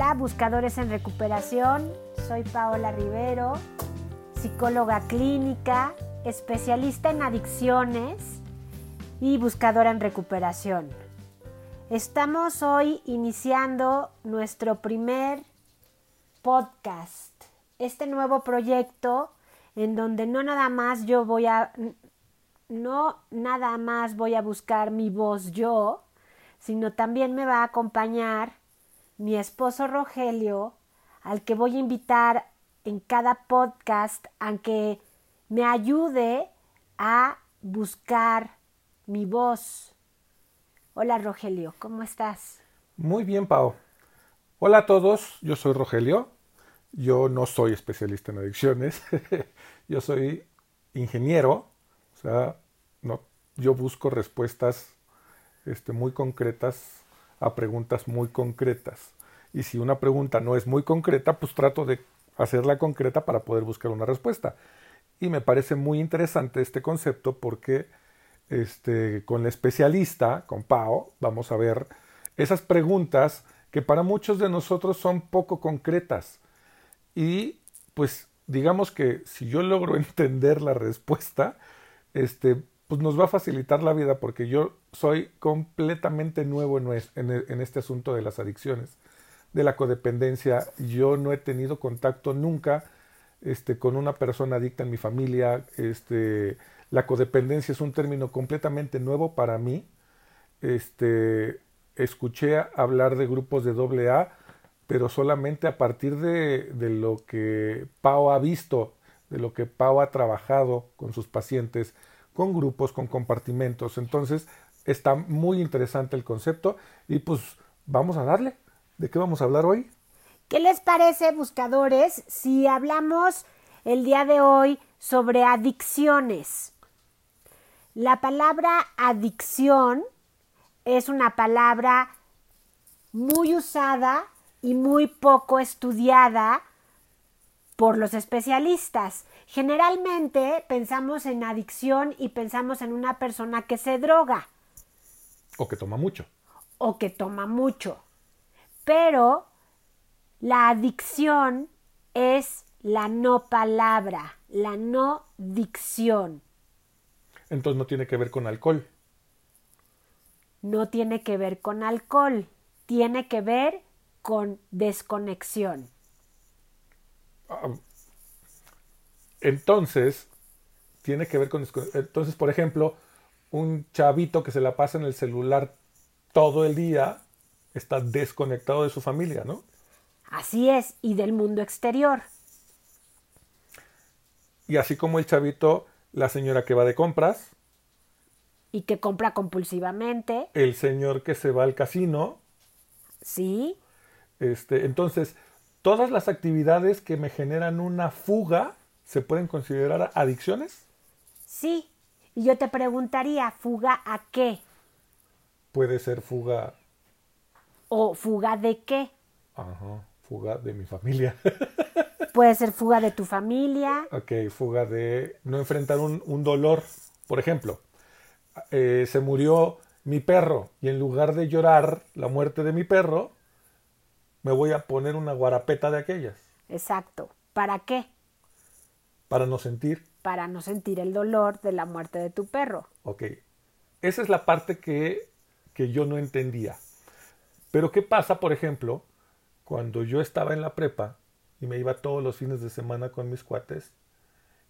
Buscadores en recuperación. Soy Paola Rivero, psicóloga clínica, especialista en adicciones y buscadora en recuperación. Estamos hoy iniciando nuestro primer podcast, este nuevo proyecto en donde no nada más yo voy a no nada más voy a buscar mi voz yo, sino también me va a acompañar mi esposo Rogelio, al que voy a invitar en cada podcast a que me ayude a buscar mi voz. Hola Rogelio, ¿cómo estás? Muy bien, Pau. Hola a todos, yo soy Rogelio. Yo no soy especialista en adicciones. yo soy ingeniero. O sea, no, yo busco respuestas este, muy concretas a preguntas muy concretas. Y si una pregunta no es muy concreta, pues trato de hacerla concreta para poder buscar una respuesta. Y me parece muy interesante este concepto porque este, con la especialista, con Pau, vamos a ver esas preguntas que para muchos de nosotros son poco concretas. Y pues digamos que si yo logro entender la respuesta, este, pues nos va a facilitar la vida porque yo soy completamente nuevo en, este asunto de las adicciones, de la codependencia. Yo no he tenido contacto nunca este, con una persona adicta en mi familia. Este, la codependencia es un término completamente nuevo para mí. Este, escuché hablar de grupos de doble A, pero solamente a partir de, de lo que Pau ha visto, de lo que Pau ha trabajado con sus pacientes con grupos, con compartimentos. Entonces, está muy interesante el concepto y pues vamos a darle. ¿De qué vamos a hablar hoy? ¿Qué les parece, buscadores, si hablamos el día de hoy sobre adicciones? La palabra adicción es una palabra muy usada y muy poco estudiada por los especialistas. Generalmente pensamos en adicción y pensamos en una persona que se droga. O que toma mucho. O que toma mucho. Pero la adicción es la no palabra, la no dicción. Entonces no tiene que ver con alcohol. No tiene que ver con alcohol, tiene que ver con desconexión. Ah, entonces, tiene que ver con... Entonces, por ejemplo, un chavito que se la pasa en el celular todo el día está desconectado de su familia, ¿no? Así es, y del mundo exterior. Y así como el chavito, la señora que va de compras. Y que compra compulsivamente. El señor que se va al casino. Sí. Este, entonces, todas las actividades que me generan una fuga ¿se pueden considerar adicciones? Sí. Y yo te preguntaría, ¿fuga a qué? Puede ser fuga. ¿O fuga de qué? Ajá, fuga de mi familia. Puede ser fuga de tu familia. Ok, fuga de no enfrentar un, dolor. Por ejemplo, eh, se murió mi perro y en lugar de llorar la muerte de mi perro, me voy a poner una guarapeta de aquellas. Exacto. ¿Para qué? Para no sentir. Para no sentir el dolor de la muerte de tu perro. Ok. Esa es la parte que, que yo no entendía. Pero ¿qué pasa, por ejemplo, cuando yo estaba en la prepa y me iba todos los fines de semana con mis cuates?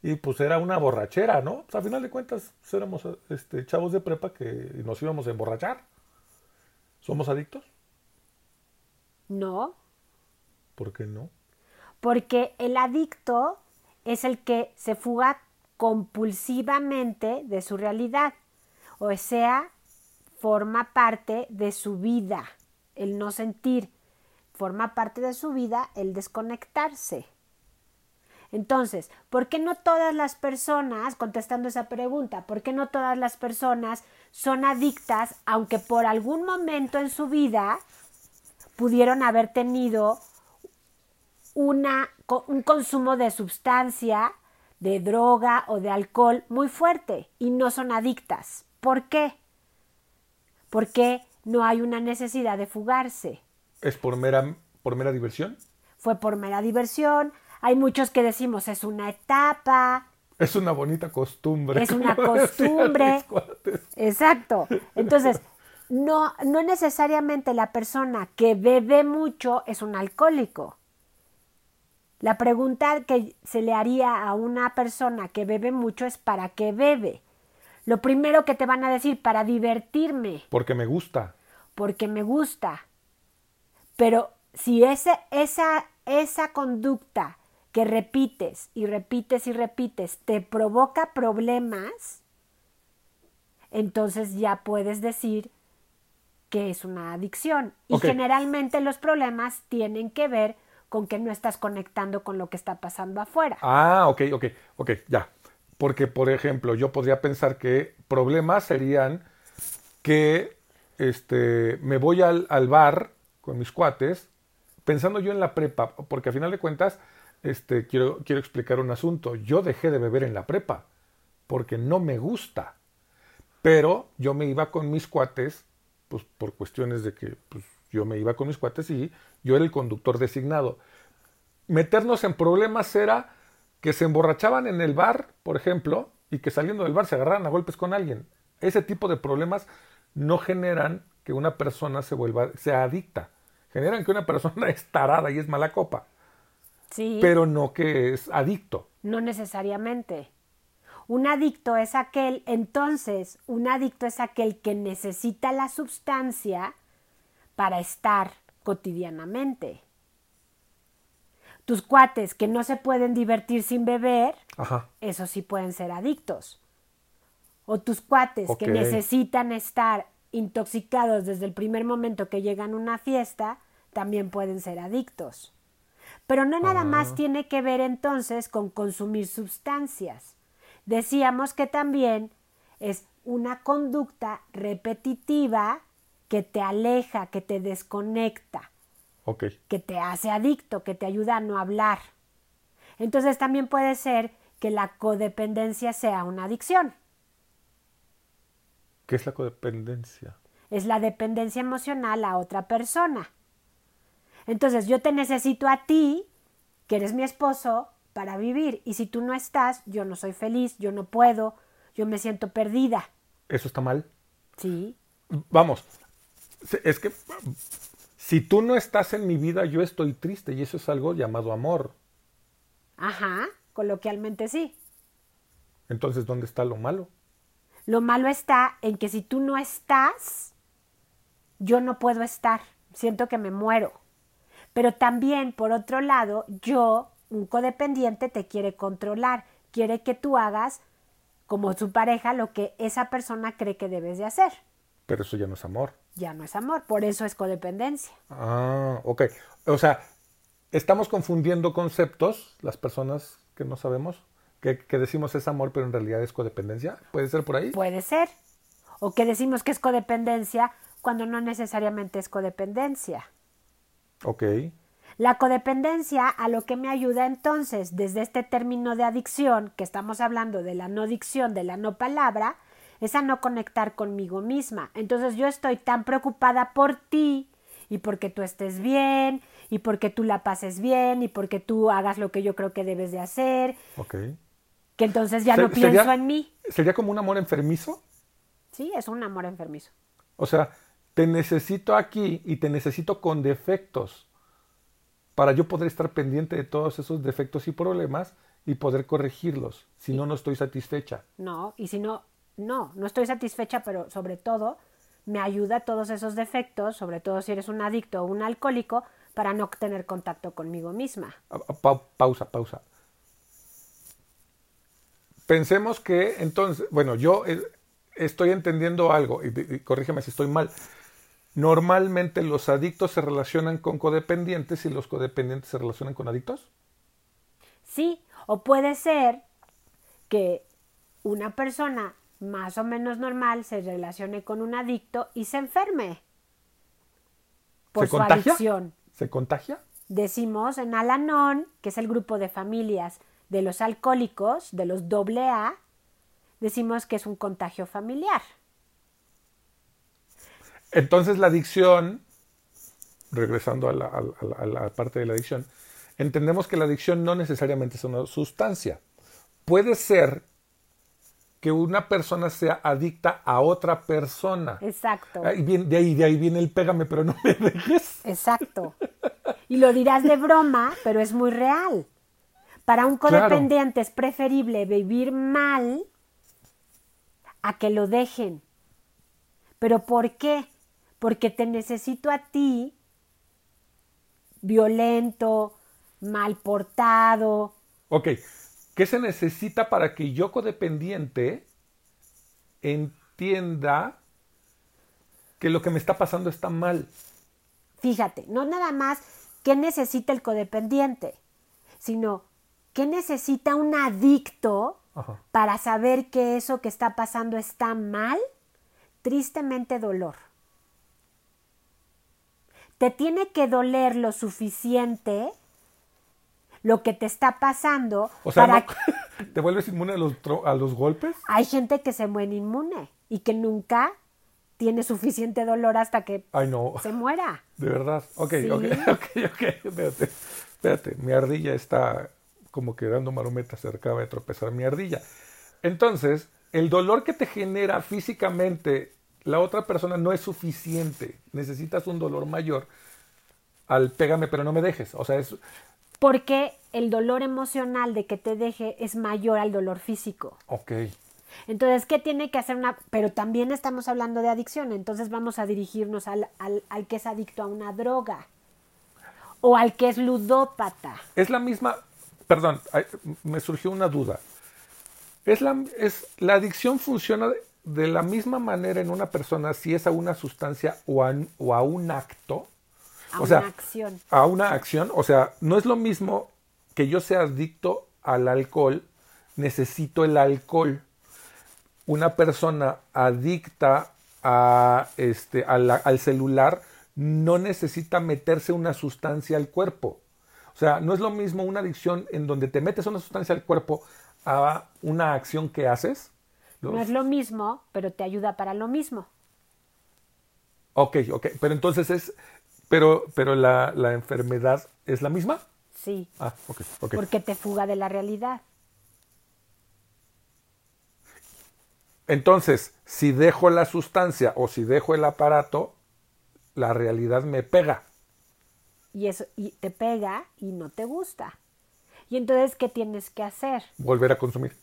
Y pues era una borrachera, ¿no? Pues, a final de cuentas pues, éramos este, chavos de prepa que nos íbamos a emborrachar. ¿Somos adictos? No. ¿Por qué no? Porque el adicto es el que se fuga compulsivamente de su realidad, o sea, forma parte de su vida, el no sentir, forma parte de su vida el desconectarse. Entonces, ¿por qué no todas las personas, contestando esa pregunta, por qué no todas las personas son adictas, aunque por algún momento en su vida pudieron haber tenido una, un consumo de sustancia, de droga o de alcohol muy fuerte y no son adictas. ¿Por qué? Porque no hay una necesidad de fugarse. Es por mera, por mera diversión? Fue por mera diversión. Hay muchos que decimos es una etapa. Es una bonita costumbre. Es una costumbre. Exacto. Entonces, no, no necesariamente la persona que bebe mucho es un alcohólico. La pregunta que se le haría a una persona que bebe mucho es ¿para qué bebe? Lo primero que te van a decir, para divertirme. Porque me gusta. Porque me gusta. Pero si ese, esa, esa conducta que repites y repites y repites te provoca problemas, entonces ya puedes decir que es una adicción. Y generalmente los problemas tienen que ver con que no estás conectando con lo que está pasando afuera. Ah, ok, ok, ok, ya. Porque, por ejemplo, yo podría pensar que problemas serían que este, me voy al, al bar con mis cuates, pensando yo en la prepa, porque a final de cuentas, este, quiero, quiero explicar un asunto. Yo dejé de beber en la prepa, porque no me gusta. Pero yo me iba con mis cuates, pues por cuestiones de que pues, yo me iba con mis cuates y yo era el conductor designado. Meternos en problemas era que se emborrachaban en el bar, por ejemplo, y que saliendo del bar se agarraran a golpes con alguien. Ese tipo de problemas no generan que una persona se vuelva, sea adicta. Generan que una persona es tarada y es mala copa. Sí. Pero no que es adicto. No necesariamente. Un adicto es aquel, entonces, un adicto es aquel que necesita la sustancia para estar cotidianamente. Tus cuates que no se pueden divertir sin beber, Ajá. esos sí pueden ser adictos. O tus cuates que necesitan estar intoxicados desde el primer momento que llegan a una fiesta, también pueden ser adictos. Pero no nada más ah. tiene que ver entonces con consumir sustancias. Decíamos que también es una conducta repetitiva que te aleja, que te desconecta, que te hace adicto, que te ayuda a no hablar. Entonces también puede ser que la codependencia sea una adicción. ¿Qué es la codependencia? Es la dependencia emocional a otra persona. Entonces yo te necesito a ti, que eres mi esposo, para vivir. Y si tú no estás, yo no soy feliz, yo no puedo, yo me siento perdida. ¿Eso está mal? Sí. Vamos, es que si tú no estás en mi vida, yo estoy triste y eso es algo llamado amor. Ajá, coloquialmente sí. Entonces, ¿dónde está lo malo? Lo malo está en que si tú no estás, yo no puedo estar. Siento que me muero. Pero también, por otro lado, yo, un codependiente, te quiere controlar. Quiere que tú hagas, como su pareja, lo que esa persona cree que debes de hacer. Pero eso ya no es amor. Ya no es amor, por eso es codependencia. Ah, ok. O sea, estamos confundiendo conceptos, las personas que no sabemos, que, decimos es amor, pero en realidad es codependencia. ¿Puede ser por ahí? Puede ser. O que decimos que es codependencia cuando no necesariamente es codependencia. Ok. La codependencia a lo que me ayuda entonces, desde este término de adicción, que estamos hablando de la no dicción, de la no palabra, es a no conectar conmigo misma. Entonces yo estoy tan preocupada por ti y porque tú estés bien y porque tú la pases bien y porque tú hagas lo que yo creo que debes de hacer. Ok. Que entonces ya no pienso en mí. ¿Sería como un amor enfermizo? Sí, es un amor enfermizo. O sea, te necesito aquí y te necesito con defectos para yo poder estar pendiente de todos esos defectos y problemas y poder corregirlos. Si no, no estoy satisfecha. No, y si no, no, no estoy satisfecha, pero sobre todo me ayuda todos esos defectos, sobre todo si eres un adicto o un alcohólico, para no tener contacto conmigo misma. pausa, pausa. Pensemos que entonces, bueno, yo eh, estoy entendiendo algo, y, corrígeme si estoy mal. Normalmente los adictos se relacionan con codependientes y los codependientes se relacionan con adictos. Sí, o puede ser que una persona más o menos normal se relacione con un adicto y se enferme por su adicción. ¿Se contagia? Decimos en Alanon, que es el grupo de familias de los alcohólicos, de los AA, decimos que es un contagio familiar. Entonces la adicción regresando a la, a la- a la parte de la adicción, entendemos que la adicción no necesariamente es una sustancia. Puede ser que una persona sea adicta a otra persona. Exacto. Ahí viene- de, ahí, de ahí viene el pégame, pero no me dejes. Exacto. Y lo dirás de broma, pero es muy real. Para un Claro. codependiente es preferible vivir mal a que lo dejen. ¿Pero por qué? Porque te necesito a ti violento, mal portado. Ok, ¿qué se necesita para que yo codependiente entienda que lo que me está pasando está mal? Fíjate, no nada más qué necesita el codependiente, sino qué necesita un adicto Ajá. para saber que eso que está pasando está mal, tristemente dolor. Te tiene que doler lo suficiente lo que te está pasando O sea, para ¿no- ¿te vuelves inmune a los, a los golpes? hay gente que se muere inmune y que nunca tiene suficiente dolor hasta que Ay, no, se muera. de verdad. Ok, Sí. ok, ok, ok, espérate, espérate, mi ardilla está como que dando marometas, se acaba de tropezar mi ardilla. Entonces, el dolor que te genera físicamente la otra persona no es suficiente. Necesitas un dolor mayor al pégame pero no me dejes. O sea, es, Porque el dolor emocional de que te deje es mayor al dolor físico. ok, Entonces, ¿qué tiene que hacer una...? Pero también estamos hablando de adicción, entonces vamos a dirigirnos al, al- al que es adicto a una droga o al que es ludópata. es la misma, perdón, me surgió una duda. Es la, es, la adicción funciona de, de la misma manera en una persona si es a una sustancia o a, o a un acto. A o sea, una acción. a una acción. O sea, no es lo mismo que yo sea adicto al alcohol, necesito el alcohol. Una persona adicta a, este, a la- al celular no necesita meterse una sustancia al cuerpo. O sea, no es lo mismo una adicción en donde te metes una sustancia al cuerpo a una acción que haces. No es lo mismo, pero te ayuda para lo mismo. Ok, ok. Pero entonces es. Pero, pero la, la enfermedad es la misma. Sí, Ah, ok, ok. porque te fuga de la realidad. Entonces, si dejo la sustancia o si dejo el aparato, la realidad me pega. Y eso y te pega y no te gusta. Y entonces, ¿qué tienes que hacer Volver a consumir.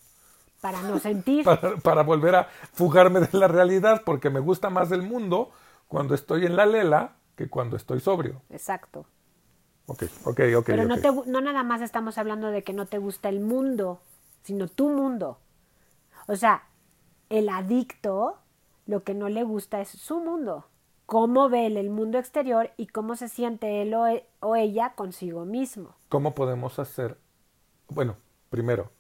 para no sentir? Para, para volver a fugarme de la realidad, porque me gusta más el mundo cuando estoy en la lela que cuando estoy sobrio. Exacto. Ok, ok, ok. Pero no, te, no nada más estamos hablando de que no te gusta el mundo, sino tu mundo. O sea, el adicto lo que no le gusta es su mundo. Cómo ve él el mundo exterior y cómo se siente él o, e- o ella consigo mismo. ¿Cómo podemos hacer? Bueno, primero,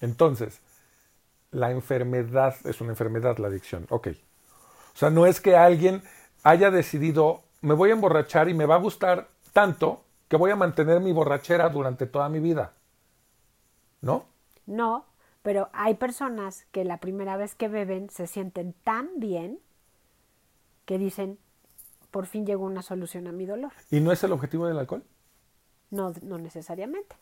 entonces, la enfermedad es una enfermedad, la adicción. Ok. O sea, no es que alguien haya decidido, me voy a emborrachar y me va a gustar tanto que voy a mantener mi borrachera durante toda mi vida. ¿No? No, pero hay personas que la primera vez que beben se sienten tan bien que dicen, por fin llegó una solución a mi dolor. ¿Y no es el objetivo del alcohol? No, no necesariamente.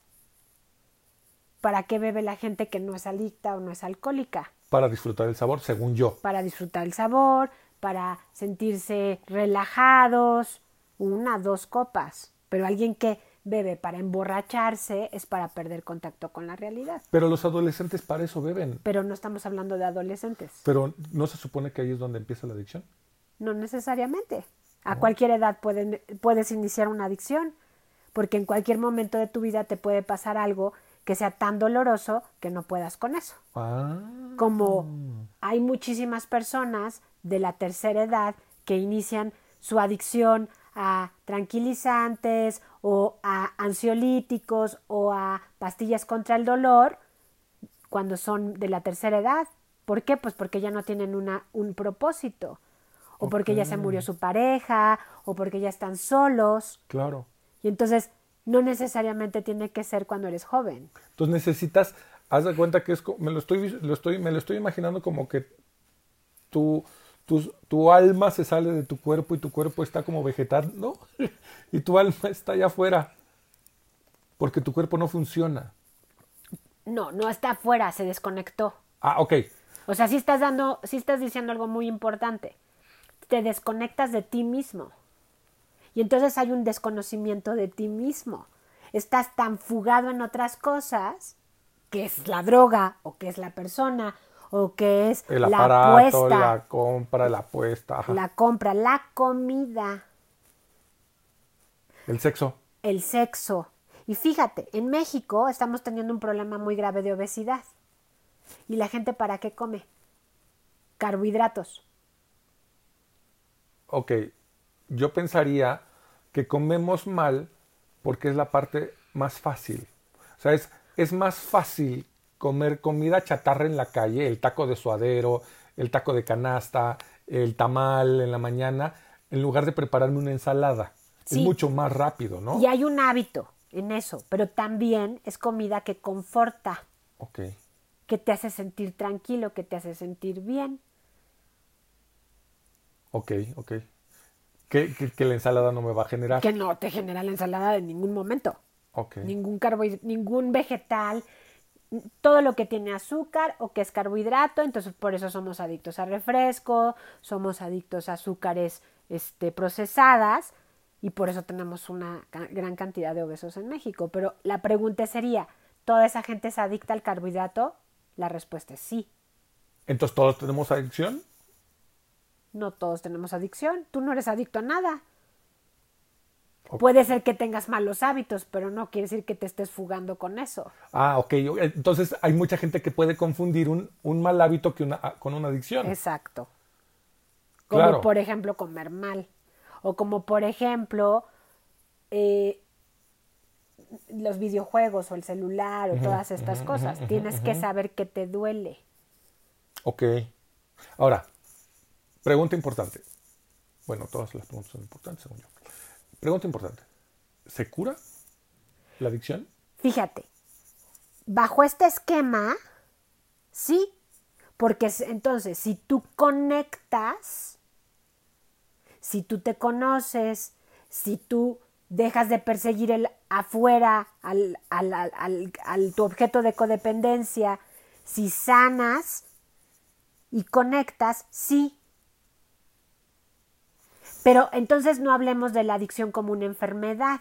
¿Para qué bebe la gente que no es adicta o no es alcohólica? Para disfrutar el sabor, según yo. Para disfrutar el sabor, para sentirse relajados, una, dos copas. Pero alguien que bebe para emborracharse es para perder contacto con la realidad. Pero los adolescentes para eso beben. Pero no estamos hablando de adolescentes. Pero ¿no se supone que ahí es donde empieza la adicción? No necesariamente. A cualquier edad pueden- puedes iniciar una adicción, porque en cualquier momento de tu vida te puede pasar algo que sea tan doloroso que no puedas con eso. Ah. Como hay muchísimas personas de la tercera edad que inician su adicción a tranquilizantes o a ansiolíticos o a pastillas contra el dolor cuando son de la tercera edad. ¿Por qué? Pues porque ya no tienen una, un propósito. O porque ya se murió su pareja, o porque ya están solos. Claro. Y entonces no necesariamente tiene que ser cuando eres joven. Entonces necesitas, haz de cuenta que es, me lo estoy, lo estoy, me lo estoy imaginando como que tu, tu, tu alma se sale de tu cuerpo y tu cuerpo está como vegetando y tu alma está allá afuera porque tu cuerpo no funciona. No, no está afuera, se desconectó. Ah, ok. O sea, sí estás dando, sí estás diciendo algo muy importante. Te desconectas de ti mismo. Y entonces hay un desconocimiento de ti mismo. Estás tan fugado en otras cosas, que es la droga, o que es la persona, o que es El la aparato, apuesta, la compra, la apuesta, ajá. la compra, la comida, el sexo. el sexo. Y fíjate, en México estamos teniendo un problema muy grave de obesidad. ¿Y la gente para qué come? Carbohidratos. Ok, yo pensaría que comemos mal porque es la parte más fácil. O sea, es, es más fácil comer comida chatarra en la calle, el taco de suadero, el taco de canasta, el tamal en la mañana, en lugar de prepararme una ensalada. Sí. Es mucho más rápido, ¿no? Y hay un hábito en eso, pero también es comida que conforta, Ok, que te hace sentir tranquilo, que te hace sentir bien. ok, ok. Que, que- que la ensalada no me va a generar. Que no te genera la ensalada en ningún momento. Ok. Ningún carbohidrato, ningún vegetal, todo lo que tiene azúcar o que es carbohidrato, entonces por eso somos adictos a refresco, somos adictos a azúcares este, procesadas y por eso tenemos una gran cantidad de obesos en México. Pero la pregunta sería, ¿toda esa gente es adicta al carbohidrato? La respuesta es sí. Entonces, ¿todos tenemos adicción? No todos tenemos adicción. Tú no eres adicto a nada. Puede ser que tengas malos hábitos, pero no quiere decir que te estés fugando con eso. Ah, ok. Entonces, hay mucha gente que puede confundir un, un mal hábito que una, con una adicción. Exacto. Como Claro. por ejemplo comer mal. O como por ejemplo eh, los videojuegos o el celular o todas estas cosas. Tienes que saber que te duele. Ok. Ahora, pregunta importante. Bueno, todas las preguntas son importantes, según yo. Pregunta importante. ¿Se cura la adicción? Fíjate, bajo este esquema, sí, porque entonces si tú conectas, si tú te conoces, si tú dejas de perseguir el afuera al- al- al- al- tu objeto de codependencia, si sanas y conectas, sí. Pero entonces no hablemos de la adicción como una enfermedad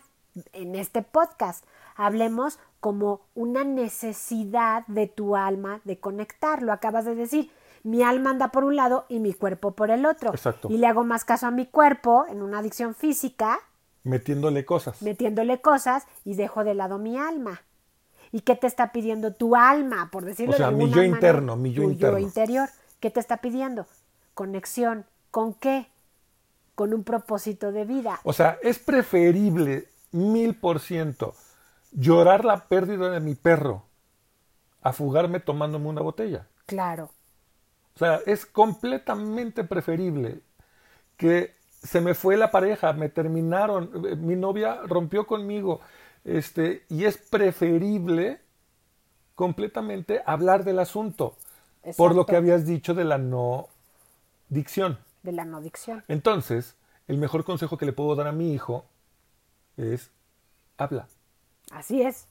en este podcast. Hablemos como una necesidad de tu alma de conectar. Lo acabas de decir. Mi alma anda por un lado y mi cuerpo por el otro. Exacto. Y le hago más caso a mi cuerpo en una adicción física, Metiéndole cosas. metiéndole cosas y dejo de lado mi alma. ¿Y qué te está pidiendo tu alma, por decirlo O sea, de mi yo manera? interno, mi yo Tu interno. interior. ¿Qué te está pidiendo? Conexión. ¿Con qué? Con un propósito de vida. O sea, es preferible mil por ciento llorar la pérdida de mi perro a fugarme tomándome una botella. Claro. O sea, es completamente preferible que se me fue la pareja, me terminaron, eh, mi novia rompió conmigo, este, y es preferible completamente hablar del asunto, por lo que habías dicho de la no dicción. De la no adicción. Entonces, el mejor consejo que le puedo dar a mi hijo es habla. Así es.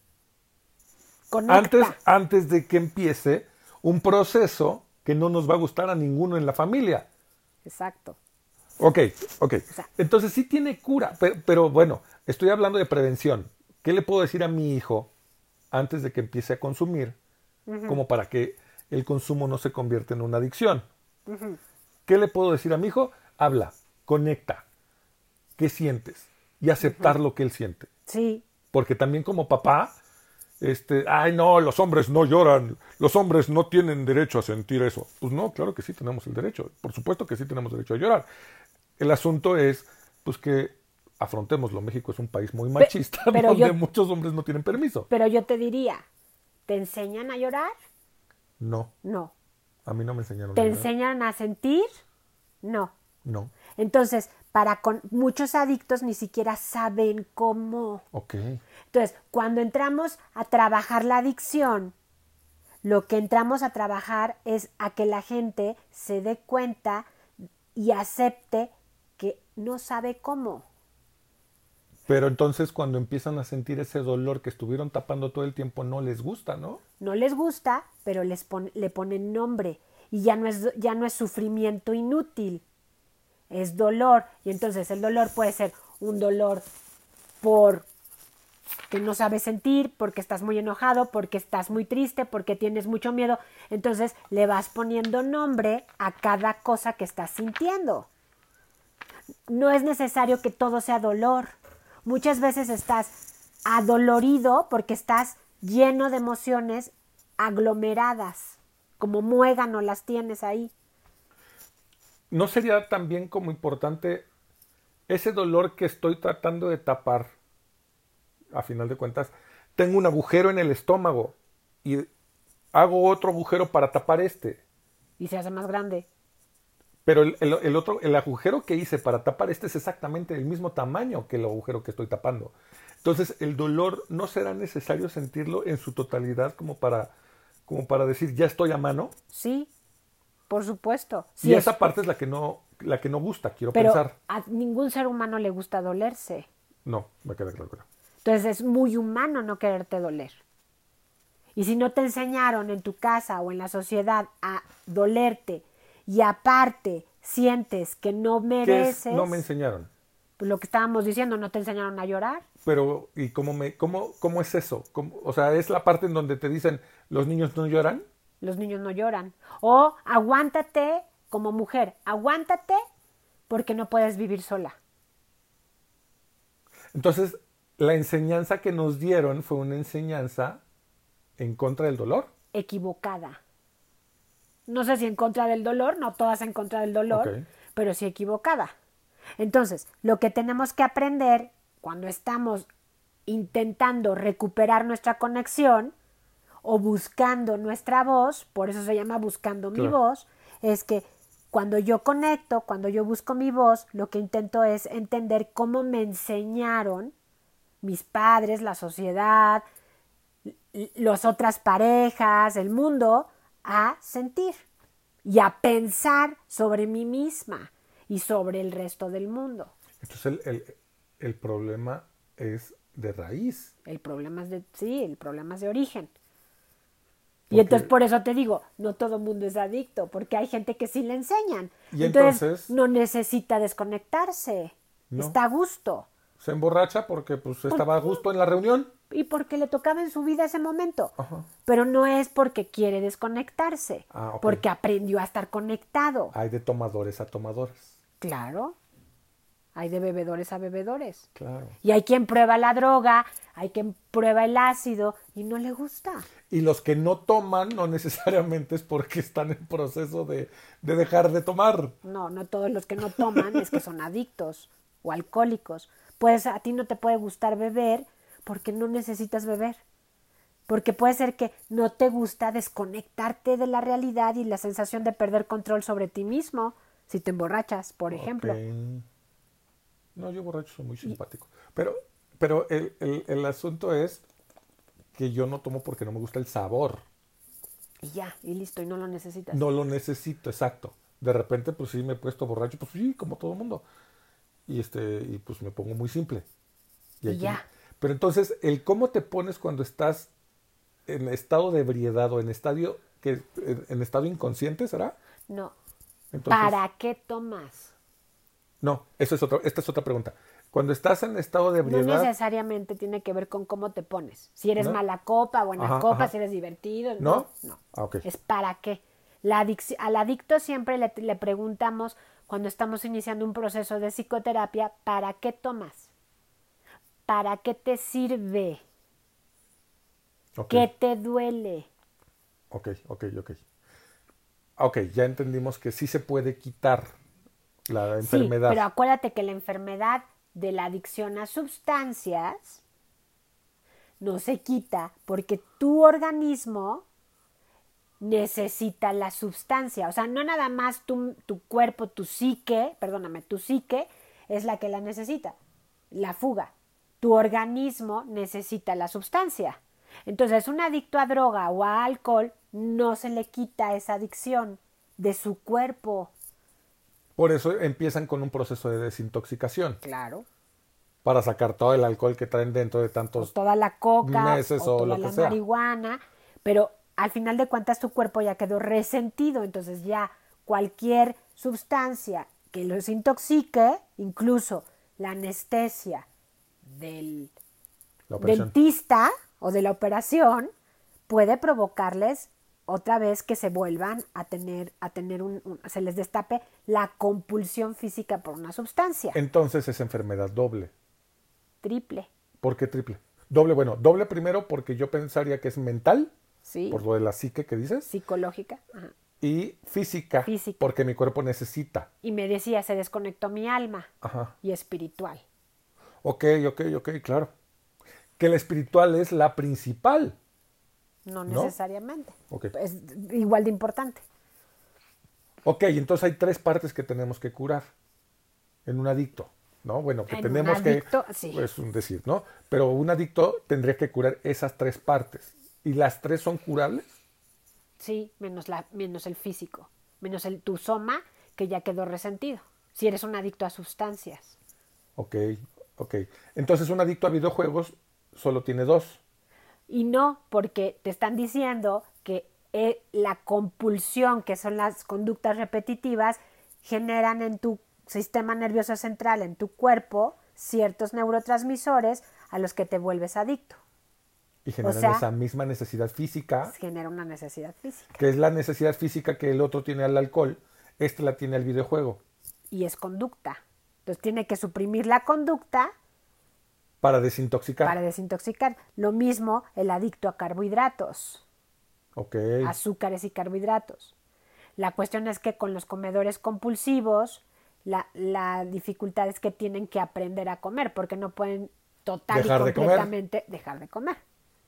Conecta. Antes, antes de que empiece un proceso que no nos va a gustar a ninguno en la familia. Exacto. Ok, ok. sea- Entonces sí tiene cura, pero, pero bueno, estoy hablando de prevención. ¿Qué le puedo decir a mi hijo antes de que empiece a consumir? Como para que el consumo no se convierta en una adicción. ¿Qué le puedo decir a mi hijo? Habla, conecta. ¿Qué sientes? Y aceptar lo que él siente. Sí. Porque también como papá, este, ay no, los hombres no lloran, los hombres no tienen derecho a sentir eso. Pues no, claro que sí tenemos el derecho, por supuesto que sí tenemos derecho a llorar. El asunto es, pues que afrontémoslo, México es un país muy machista, pero donde yo- muchos hombres no tienen permiso. Pero yo te diría, ¿te enseñan a llorar? No, No. A mí no me enseñaron. ¿Te enseñan a sentir? No. No, Entonces, para con muchos adictos ni siquiera saben cómo. ok, Entonces, cuando entramos a trabajar la adicción, lo que entramos a trabajar es a que la gente se dé cuenta y acepte que no sabe cómo. Pero entonces cuando empiezan a sentir ese dolor que estuvieron tapando todo el tiempo, no les gusta, ¿no? No les gusta, pero les le ponen nombre y ya no, es, ya no es sufrimiento inútil, es dolor. Y entonces el dolor puede ser un dolor por que no sabes sentir, porque estás muy enojado, porque estás muy triste, porque tienes mucho miedo. Entonces le vas poniendo nombre a cada cosa que estás sintiendo. No es necesario que todo sea dolor. Muchas veces estás adolorido porque estás lleno de emociones aglomeradas, como muégano las tienes ahí. ¿No sería también como importante ese dolor que estoy tratando de tapar? A final de cuentas, tengo un agujero en el estómago y hago otro agujero para tapar este. Y se hace más grande. Pero el, otro, el agujero que hice para tapar este es exactamente del mismo tamaño que el agujero que estoy tapando. Entonces, el dolor no será necesario sentirlo en su totalidad como para, como para decir, ya estoy a mano. Sí, por supuesto. y esa parte es la que no, la que no gusta, quiero pero pensar. A ningún ser humano le gusta dolerse. No, me queda claro. Entonces es muy humano no quererte doler. Y si no te enseñaron en tu casa o en la sociedad a dolerte, y aparte sientes que no mereces. no me enseñaron. Pues lo que estábamos diciendo, no te enseñaron a llorar. Pero, ¿y cómo, me, cómo, cómo es eso? o sea, ¿es la parte en donde te dicen los niños no lloran? Los niños no lloran. O aguántate como mujer, aguántate porque no puedes vivir sola. Entonces, la enseñanza que nos dieron fue una enseñanza en contra del dolor. Equivocada no sé si en contra del dolor, no todas en contra del dolor, pero sí equivocada. Entonces, lo que tenemos que aprender cuando estamos intentando recuperar nuestra conexión o buscando nuestra voz, por eso se llama buscando mi voz, es que cuando yo conecto, cuando yo busco mi voz, lo que intento es entender cómo me enseñaron mis padres, la sociedad, las otras parejas, el mundo, a sentir y a pensar sobre mí misma y sobre el resto del mundo. Entonces el, problema es de raíz. El problema es de, sí, el problema es de origen. Y entonces por eso te digo, no todo el mundo es adicto, porque hay gente que sí le enseñan. Y entonces, no necesita desconectarse, está a gusto. Se emborracha porque pues estaba a gusto en la reunión y porque le tocaba en su vida ese momento. Pero no es porque quiere desconectarse, ah, porque aprendió a estar conectado. Hay de tomadores a tomadores. Claro. Hay de bebedores a bebedores. Claro. Y hay quien prueba la droga, hay quien prueba el ácido y no le gusta. Y los que no toman no necesariamente es porque están en proceso de, de dejar de tomar. No, no todos los que no toman es que son adictos o alcohólicos. Pues a ti no te puede gustar beber, porque no necesitas beber. Porque puede ser que no te gusta desconectarte de la realidad y la sensación de perder control sobre ti mismo si te emborrachas, por ejemplo. No, yo borracho soy muy simpático. Pero, pero el, el, asunto es que yo no tomo porque no me gusta el sabor. Y ya, y listo, y no lo necesitas. No lo necesito, exacto. De repente, pues sí me he puesto borracho, pues sí, como todo el mundo. Y este, y pues me pongo muy simple. Y, ya. Pero entonces, el cómo te pones cuando estás en estado de ebriedad o en estadio que en, estado inconsciente, ¿será? No. ¿Para qué tomas? No, eso es otra, esta es otra pregunta. Cuando estás en estado de ebriedad. No necesariamente tiene que ver con cómo te pones. Si eres mala copa, buena copa, si eres divertido. No. No. Ah, Es para qué. La al adicto siempre le, le preguntamos cuando estamos iniciando un proceso de psicoterapia, ¿para qué tomas? ¿Para qué te sirve? ¿Qué te duele? Ok, ok, ok. Ok, ya entendimos que sí se puede quitar la enfermedad. pero acuérdate que la enfermedad de la adicción a sustancias no se quita porque tu organismo necesita la sustancia. O sea, no nada más tu, tu cuerpo, tu psique, perdóname, tu psique es la que la necesita, la fuga tu organismo necesita la sustancia. Entonces, un adicto a droga o a alcohol no se le quita esa adicción de su cuerpo. Por eso empiezan con un proceso de desintoxicación. Claro. Para sacar todo el alcohol que traen dentro de O tantos... toda la coca, meses o o toda lo que la sea. marihuana, pero al final de cuentas tu cuerpo ya quedó resentido, entonces ya cualquier sustancia que los intoxique, incluso la anestesia del dentista o de la operación, puede provocarles otra vez que se vuelvan a tener, a tener un, un- se les destape la compulsión física por una sustancia. Entonces es enfermedad doble. Triple, ¿Por qué triple? Doble, bueno, doble primero porque yo pensaría que es mental, ¿sí? por lo de la psique que dices, Psicológica. ajá. y física, Física. porque mi cuerpo necesita. Y me decía, se desconectó mi alma Ajá. y espiritual. Ok, ok, ok, claro. Que la espiritual es la principal. No ¿No? necesariamente. Es igual de importante. Ok, entonces hay tres partes que tenemos que curar en un adicto, ¿no? Bueno, que En un tenemos adicto, que... sí. Es un decir, ¿no? Pero un adicto tendría que curar esas tres partes. ¿Y las tres son curables? Sí, menos, la, menos el físico. Menos el tu soma, que ya quedó resentido. Si eres un adicto a sustancias. Ok, ok. Entonces un adicto a videojuegos solo tiene dos. Y no porque te están diciendo que eh, la compulsión, que son las conductas repetitivas, generan en tu sistema nervioso central, en tu cuerpo, ciertos neurotransmisores a los que te vuelves adicto. Y generan sea- esa misma necesidad física, Genera una necesidad física. que es la necesidad física que el otro tiene al alcohol, este la tiene al videojuego, Y es conducta. Entonces tiene que suprimir la conducta para desintoxicar. para desintoxicar. Lo mismo el adicto a carbohidratos, Ok, azúcares y carbohidratos. La cuestión es que con los comedores compulsivos, la, la dificultad es que tienen que aprender a comer, porque no pueden total Dejar y de comer. completamente dejar de comer.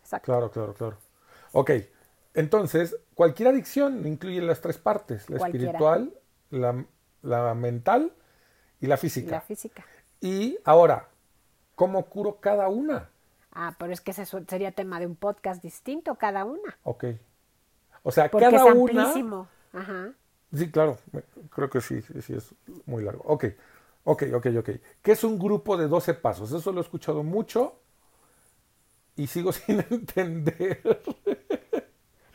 Exacto. claro, claro, claro. Ok, entonces cualquier adicción incluye las tres partes, la Cualquiera. espiritual, la, la mental y la física. la física. Y ahora, ¿cómo curo cada una? Ah, pero es que ese sería tema de un podcast distinto cada una. Ok. O sea, Porque cada es una... amplísimo. Ajá. Sí, claro, creo que sí, sí, sí, es muy largo. Ok, ok, ok, ok. ¿Qué es un grupo de 12 pasos? Eso lo he escuchado mucho y sigo sin entender.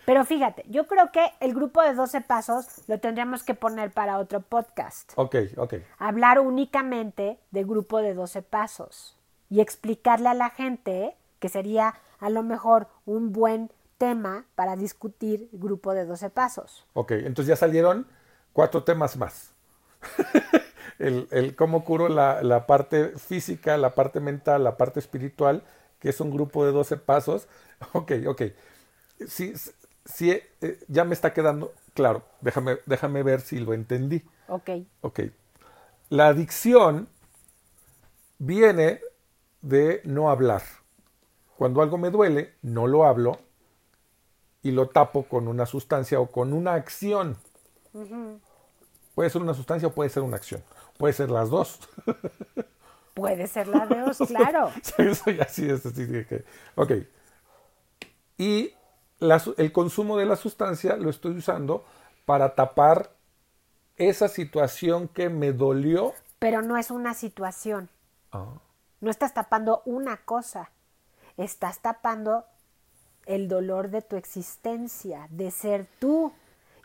Pero fíjate, yo creo que el grupo de 12 pasos lo tendríamos que poner para otro podcast. Ok, ok, Hablar únicamente de grupo de 12 pasos y explicarle a la gente que sería a lo mejor un buen tema para discutir grupo de 12 pasos. ok. Entonces ya salieron cuatro temas más. el, el cómo curo la, la parte física, la parte mental, la parte espiritual, que es un grupo de 12 pasos. Ok, ok. Sí, sí, eh, ya me está quedando claro. Déjame, déjame ver si lo entendí. Ok, Ok. La adicción viene de no hablar. Cuando algo me duele, no lo hablo y lo tapo con una sustancia o con una acción. Puede ser una sustancia o puede ser una acción. Puede ser las dos. puede ser la de dos, claro. Eso ya sí es así que- Ok. Y la el consumo de la sustancia lo estoy usando para tapar esa situación que me dolió. Pero no es una situación. Ah. No estás tapando una cosa, estás tapando el dolor de tu existencia, de ser tú.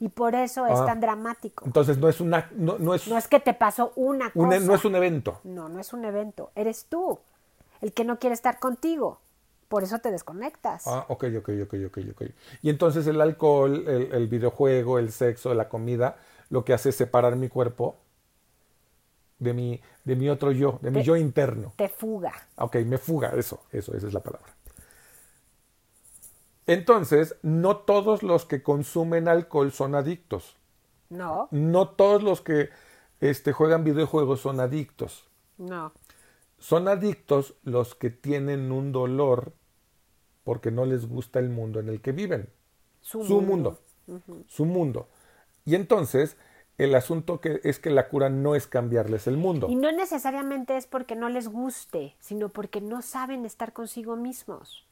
Y por eso es Ah. tan dramático. Entonces no es una no, no es, No es que te pasó una un, cosa. e- no es un evento. No, no es un evento. Eres tú el que no quiere estar contigo. Por eso te desconectas. Ah, ok, ok, ok, ok, ok. Y entonces el alcohol, el, el videojuego, el sexo, la comida, lo que hace es separar mi cuerpo de mi, de mi otro yo, de mi Te- yo interno. Te fuga. Ok, me fuga, eso, eso, esa es la palabra. Entonces, no todos los que consumen alcohol son adictos. No, No todos los que este, juegan videojuegos son adictos. no. Son adictos los que tienen un dolor porque no les gusta el mundo en el que viven. Su, Su mundo. Su mundo. Y entonces, el asunto que es que la cura no es cambiarles el mundo. Y no necesariamente es porque no les guste, sino porque no saben estar consigo mismos.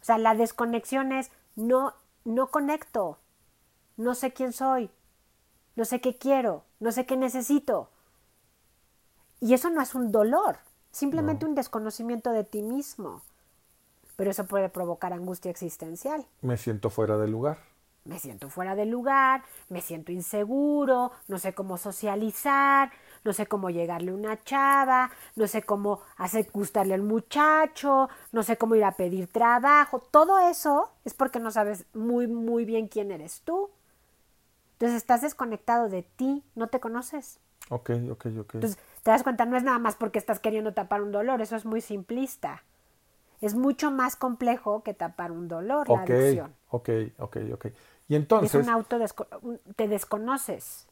O sea, la desconexión es no, no conecto, no sé quién soy, no sé qué quiero, no sé qué necesito. Y eso no es un dolor, simplemente un desconocimiento de ti mismo. Pero eso puede provocar angustia existencial. Me siento fuera del lugar. Me siento fuera del lugar, me siento inseguro, no sé cómo socializar, no sé cómo llegarle a una chava, no sé cómo hacer gustarle al muchacho, no sé cómo ir a pedir trabajo. Todo eso es porque no sabes muy, muy bien quién eres tú. Entonces estás desconectado de ti, no te conoces. Ok, ok, ok. Entonces te das cuenta, no es nada más porque estás queriendo tapar un dolor, eso es muy simplista. Es mucho más complejo que tapar un dolor, la adicción. Ok, ok, ok. Y entonces... Es un auto, te desconoces.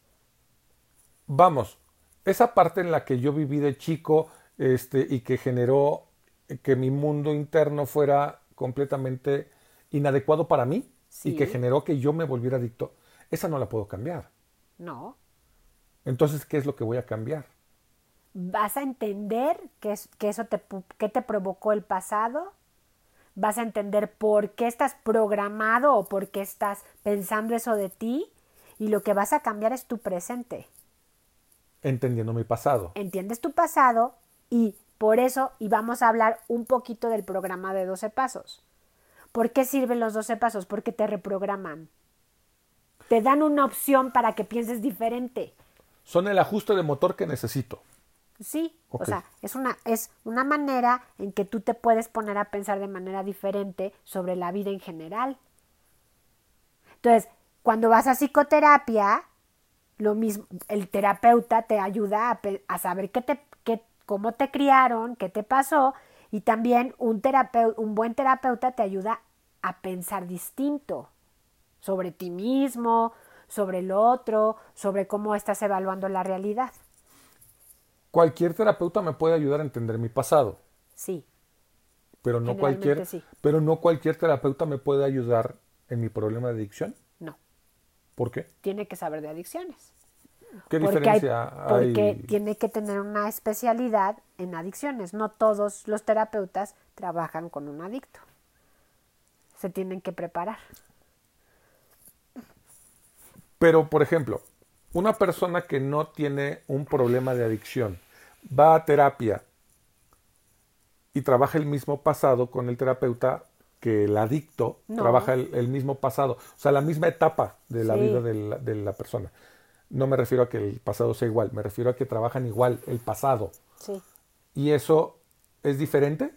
Vamos, esa parte en la que yo viví de chico este, y que generó que mi mundo interno fuera completamente inadecuado para mí y que generó que yo me volviera adicto, esa no la puedo cambiar. No. Entonces, ¿qué es lo que voy a cambiar? vas a entender que, que eso te, que te provocó el pasado, vas a entender por qué estás programado o por qué estás pensando eso de ti y lo que vas a cambiar es tu presente. Entendiendo mi pasado. Entiendes tu pasado y por eso, y vamos a hablar un poquito del programa de 12 pasos. ¿Por qué sirven los 12 pasos? Porque te reprograman. Te dan una opción para que pienses diferente. Son el ajuste de motor que necesito. Sí, o sea, es una, es una manera en que tú te puedes poner a pensar de manera diferente sobre la vida en general. Entonces, cuando vas a psicoterapia, lo mismo, el terapeuta te ayuda a, a saber qué te, qué, cómo te criaron, qué te pasó, y también un, un buen terapeuta te ayuda a pensar distinto sobre ti mismo, sobre el otro, sobre cómo estás evaluando la realidad. Cualquier terapeuta me puede ayudar a entender mi pasado. Sí. Pero no cualquier, pero no cualquier terapeuta me puede ayudar en mi problema de adicción. No. ¿Por qué? Tiene que saber de adicciones. ¿Qué diferencia hay? Porque tiene que tener una especialidad en adicciones. No todos los terapeutas trabajan con un adicto. Se tienen que preparar. Pero, por ejemplo, una persona que no tiene un problema de adicción va a terapia y trabaja el mismo pasado con el terapeuta que el adicto trabaja el, mismo pasado, o sea, la misma etapa de la vida de la, persona. No me refiero a que el pasado sea igual, me refiero a que trabajan igual el pasado. Sí. ¿Y eso es diferente?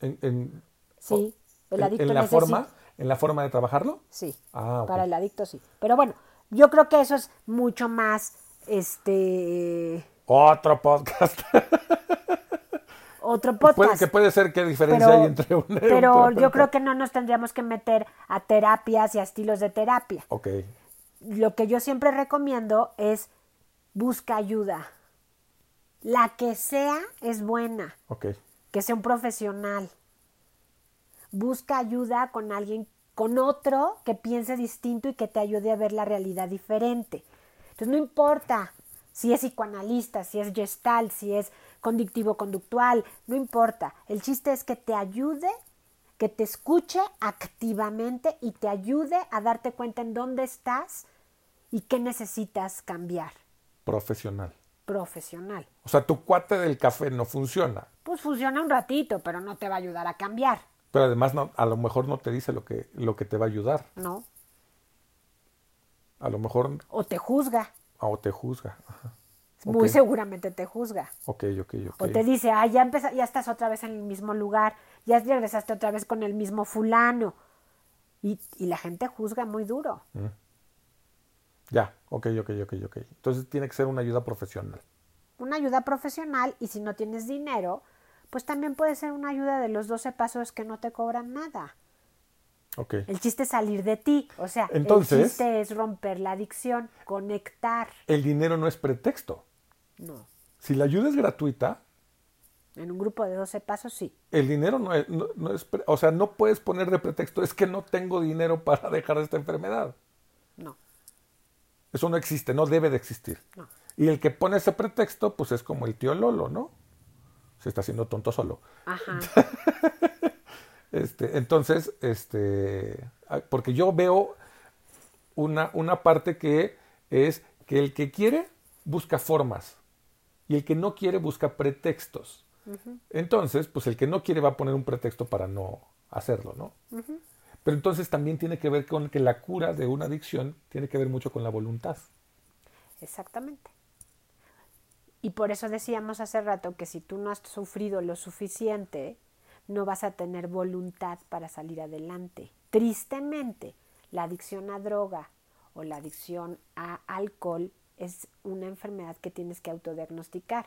En, sí, el adicto en, la forma, ¿En la forma de trabajarlo? Sí, ah, para el adicto sí. Pero bueno, yo creo que eso es mucho más, este... Otro podcast. Otro podcast. Puede, que puede ser qué diferencia hay entre un Pero yo creo que no nos tendríamos que meter a terapias y a estilos de terapia. Ok. Lo que yo siempre recomiendo es busca ayuda. La que sea es buena. Ok. Que sea un profesional. Busca ayuda con alguien con otro que piense distinto y que te ayude a ver la realidad diferente. Entonces no importa si es psicoanalista, si es gestal, si es conductivo conductual, no importa. El chiste es que te ayude, que te escuche activamente y te ayude a darte cuenta en dónde estás y qué necesitas cambiar. Profesional. Profesional. O sea, tu cuate del café no funciona. Pues funciona un ratito, pero no te va a ayudar a cambiar. Pero además no, a lo mejor no te dice lo que, lo que te va a ayudar. No. A lo mejor... O te juzga. Ah, o te juzga. Muy seguramente te juzga. Ok, ok, ok. O te dice, ah, ya, ya estás otra vez en el mismo lugar, ya regresaste otra vez con el mismo fulano. Y, la gente juzga muy duro. Mm. Ya, ok, ok, ok, ok. Entonces tiene que ser una ayuda profesional. Una ayuda profesional y si no tienes dinero, pues también puede ser una ayuda de los 12 pasos que no te cobran nada. Okay. El chiste es salir de ti, o sea, el chiste es romper la adicción, conectar. El dinero no es pretexto. No. Si la ayuda es gratuita. En un grupo de 12 pasos, sí. El dinero no es, no, es, o sea, no puedes poner de pretexto, es que no tengo dinero para dejar esta enfermedad. No. Eso no existe, no debe de existir. No. Y el que pone ese pretexto, pues es como el tío Lolo, ¿no? Se está haciendo tonto solo. Ajá. este, entonces, este, porque yo veo una, una parte que es que el que quiere busca formas y el que no quiere busca pretextos. Entonces, pues el que no quiere va a poner un pretexto para no hacerlo, ¿no? Pero entonces también tiene que ver con que la cura de una adicción tiene que ver mucho con la voluntad. Exactamente. Y por eso decíamos hace rato que si tú no has sufrido lo suficiente, no vas a tener voluntad para salir adelante. Tristemente, la adicción a droga o la adicción a alcohol es una enfermedad que tienes que autodiagnosticar.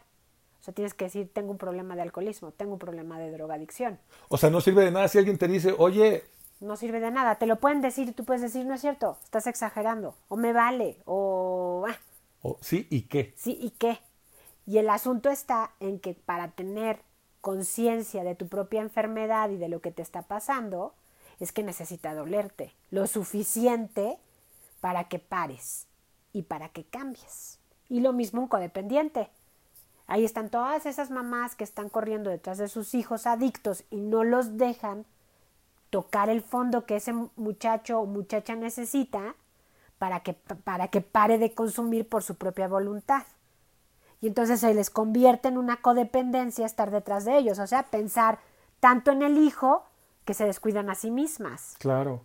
O sea, tienes que decir, tengo un problema de alcoholismo, tengo un problema de drogadicción. O sea, no sirve de nada si alguien te dice, oye... No sirve de nada, te lo pueden decir y tú puedes decir, no es cierto, estás exagerando, o me vale, o... Ah. o sí, ¿y qué? Sí, ¿y qué? Y el asunto está en que para tener conciencia de tu propia enfermedad y de lo que te está pasando, es que necesita dolerte lo suficiente para que pares y para que cambies. Y lo mismo un codependiente. Ahí están todas esas mamás que están corriendo detrás de sus hijos adictos y no los dejan tocar el fondo que ese muchacho o muchacha necesita para que, para que pare de consumir por su propia voluntad. Y entonces se les convierte en una codependencia estar detrás de ellos, o sea, pensar tanto en el hijo que se descuidan a sí mismas. Claro.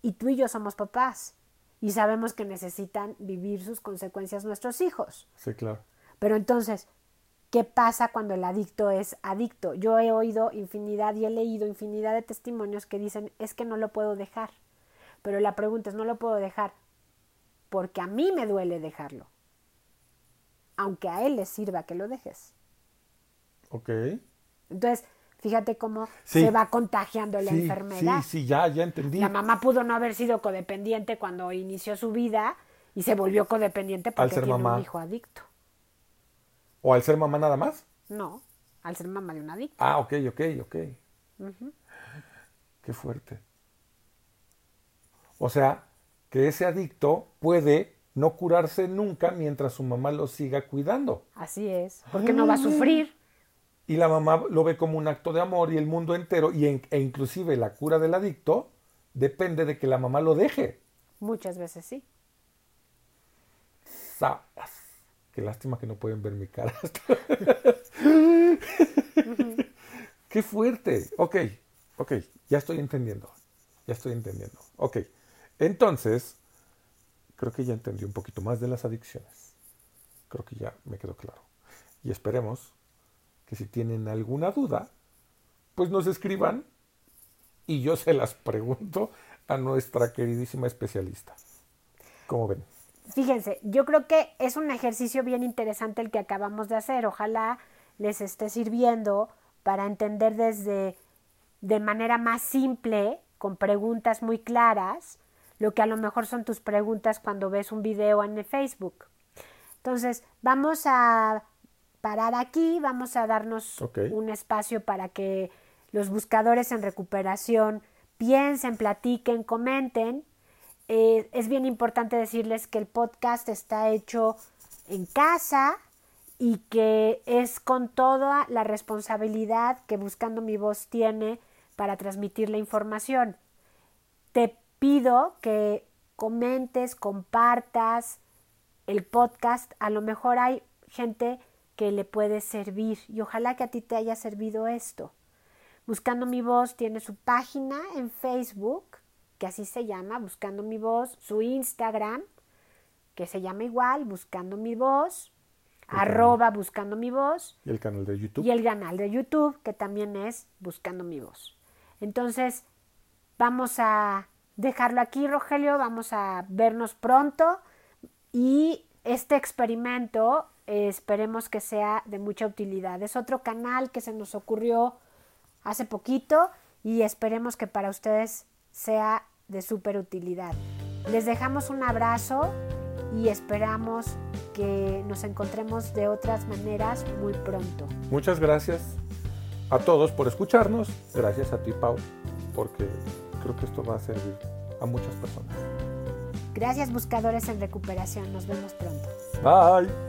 Y tú y yo somos papás y sabemos que necesitan vivir sus consecuencias nuestros hijos. Sí, claro. Pero entonces, ¿qué pasa cuando el adicto es adicto? Yo he oído infinidad y he leído infinidad de testimonios que dicen, es que no lo puedo dejar. Pero la pregunta es, no lo puedo dejar porque a mí me duele dejarlo aunque a él le sirva que lo dejes. Ok. Entonces, fíjate cómo se va contagiando la enfermedad. Sí, sí, ya, ya entendí. La mamá pudo no haber sido codependiente cuando inició su vida y se volvió codependiente porque tiene un hijo adicto. ¿O al ser mamá nada más? No, al ser mamá de un adicto. Ah, ok, ok, ok. Qué fuerte. O sea, que ese adicto puede no curarse nunca mientras su mamá lo siga cuidando. Así es, porque no va a sufrir. Y la mamá lo ve como un acto de amor y el mundo entero, y e inclusive la cura del adicto, depende de que la mamá lo deje. Muchas veces sí. Sabas. Qué lástima que no pueden ver mi cara. Qué fuerte. Ok, ok, ya estoy entendiendo. Ya estoy entendiendo. Ok, entonces, creo que ya entendí un poquito más de las adicciones. Creo que ya me quedó claro. Y esperemos que si tienen alguna duda, pues nos escriban y yo se las pregunto a nuestra queridísima especialista. ¿Cómo ven? Fíjense, yo creo que es un ejercicio bien interesante el que acabamos de hacer. Ojalá les esté sirviendo para entender desde de manera más simple, con preguntas muy claras, lo que a lo mejor son tus preguntas cuando ves un video en el Facebook. Entonces, vamos a parar aquí, vamos a darnos un espacio para que los buscadores en recuperación piensen, platiquen, comenten. Eh, es bien importante decirles que el podcast está hecho en casa y que es con toda la responsabilidad que Buscando mi voz tiene para transmitir la información. Te pido que comentes, compartas el podcast. A lo mejor hay gente que le puede servir y ojalá que a ti te haya servido esto. Buscando mi voz tiene su página en Facebook, que así se llama, Buscando mi voz, su Instagram, que se llama igual, Buscando mi voz, arroba Buscando mi voz. Y el canal de YouTube. Y el canal de YouTube, que también es Buscando mi voz. Entonces, vamos a dejarlo aquí, Rogelio. Vamos a vernos pronto y este experimento eh, esperemos que sea de mucha utilidad. Es otro canal que se nos ocurrió hace poquito y esperemos que para ustedes sea de súper utilidad. Les dejamos un abrazo y esperamos que nos encontremos de otras maneras muy pronto. Muchas gracias a todos por escucharnos. Gracias a ti, Pau, porque creo que esto va a servir a muchas personas. Gracias buscadores en recuperación. Nos vemos pronto. Bye.